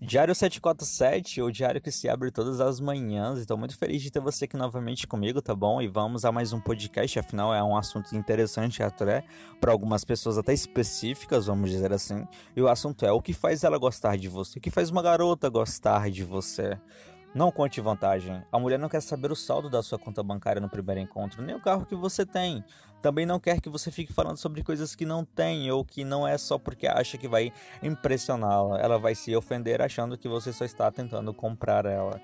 Diário 747, o diário que se abre todas as manhãs. Estou muito feliz de ter você aqui novamente comigo, tá bom? E vamos a mais um podcast, afinal é um assunto interessante até para algumas pessoas até específicas, vamos dizer assim. E o assunto é o que faz ela gostar de você, o que faz uma garota gostar de você. Não conte vantagem. A mulher não quer saber o saldo da sua conta bancária no primeiro encontro, nem o carro que você tem. Também não quer que você fique falando sobre coisas que não tem ou que não é só porque acha que vai impressioná-la. Ela vai se ofender achando que você só está tentando comprar ela.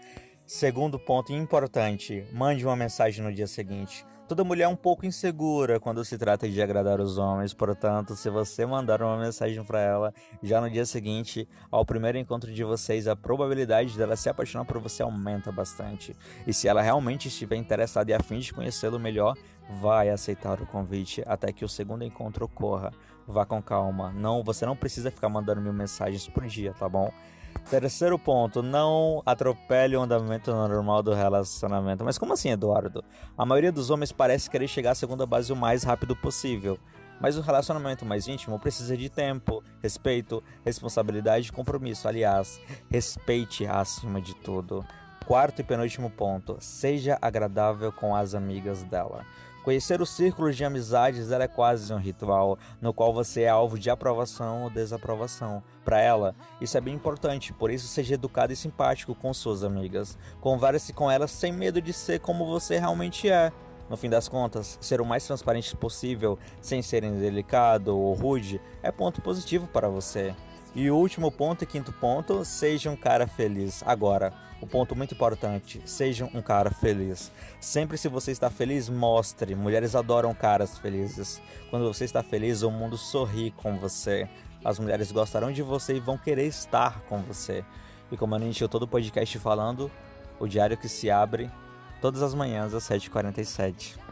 Segundo ponto importante: mande uma mensagem no dia seguinte. Toda mulher é um pouco insegura quando se trata de agradar os homens, portanto, se você mandar uma mensagem para ela já no dia seguinte, ao primeiro encontro de vocês, a probabilidade dela se apaixonar por você aumenta bastante. E se ela realmente estiver interessada e a fim de conhecê-lo melhor, vai aceitar o convite até que o segundo encontro ocorra. Vá com calma. Não, você não precisa ficar mandando mil mensagens por dia, tá bom? Terceiro ponto, não atropele o andamento normal do relacionamento. Mas como assim, Eduardo? A maioria dos homens parece querer chegar à segunda base o mais rápido possível. Mas o relacionamento mais íntimo precisa de tempo, respeito, responsabilidade e compromisso. Aliás, respeite acima de tudo. Quarto e penúltimo ponto: seja agradável com as amigas dela. Conhecer os círculos de amizades é quase um ritual, no qual você é alvo de aprovação ou desaprovação. Para ela, isso é bem importante, por isso seja educado e simpático com suas amigas. Converse com elas sem medo de ser como você realmente é. No fim das contas, ser o mais transparente possível, sem ser indelicado ou rude, é ponto positivo para você. E o último ponto e quinto ponto, seja um cara feliz. Agora, o ponto muito importante, seja um cara feliz. Sempre se você está feliz, mostre. Mulheres adoram caras felizes. Quando você está feliz, o mundo sorri com você. As mulheres gostarão de você e vão querer estar com você. E como a gente todo o podcast falando, o diário que se abre todas as manhãs às 7h47.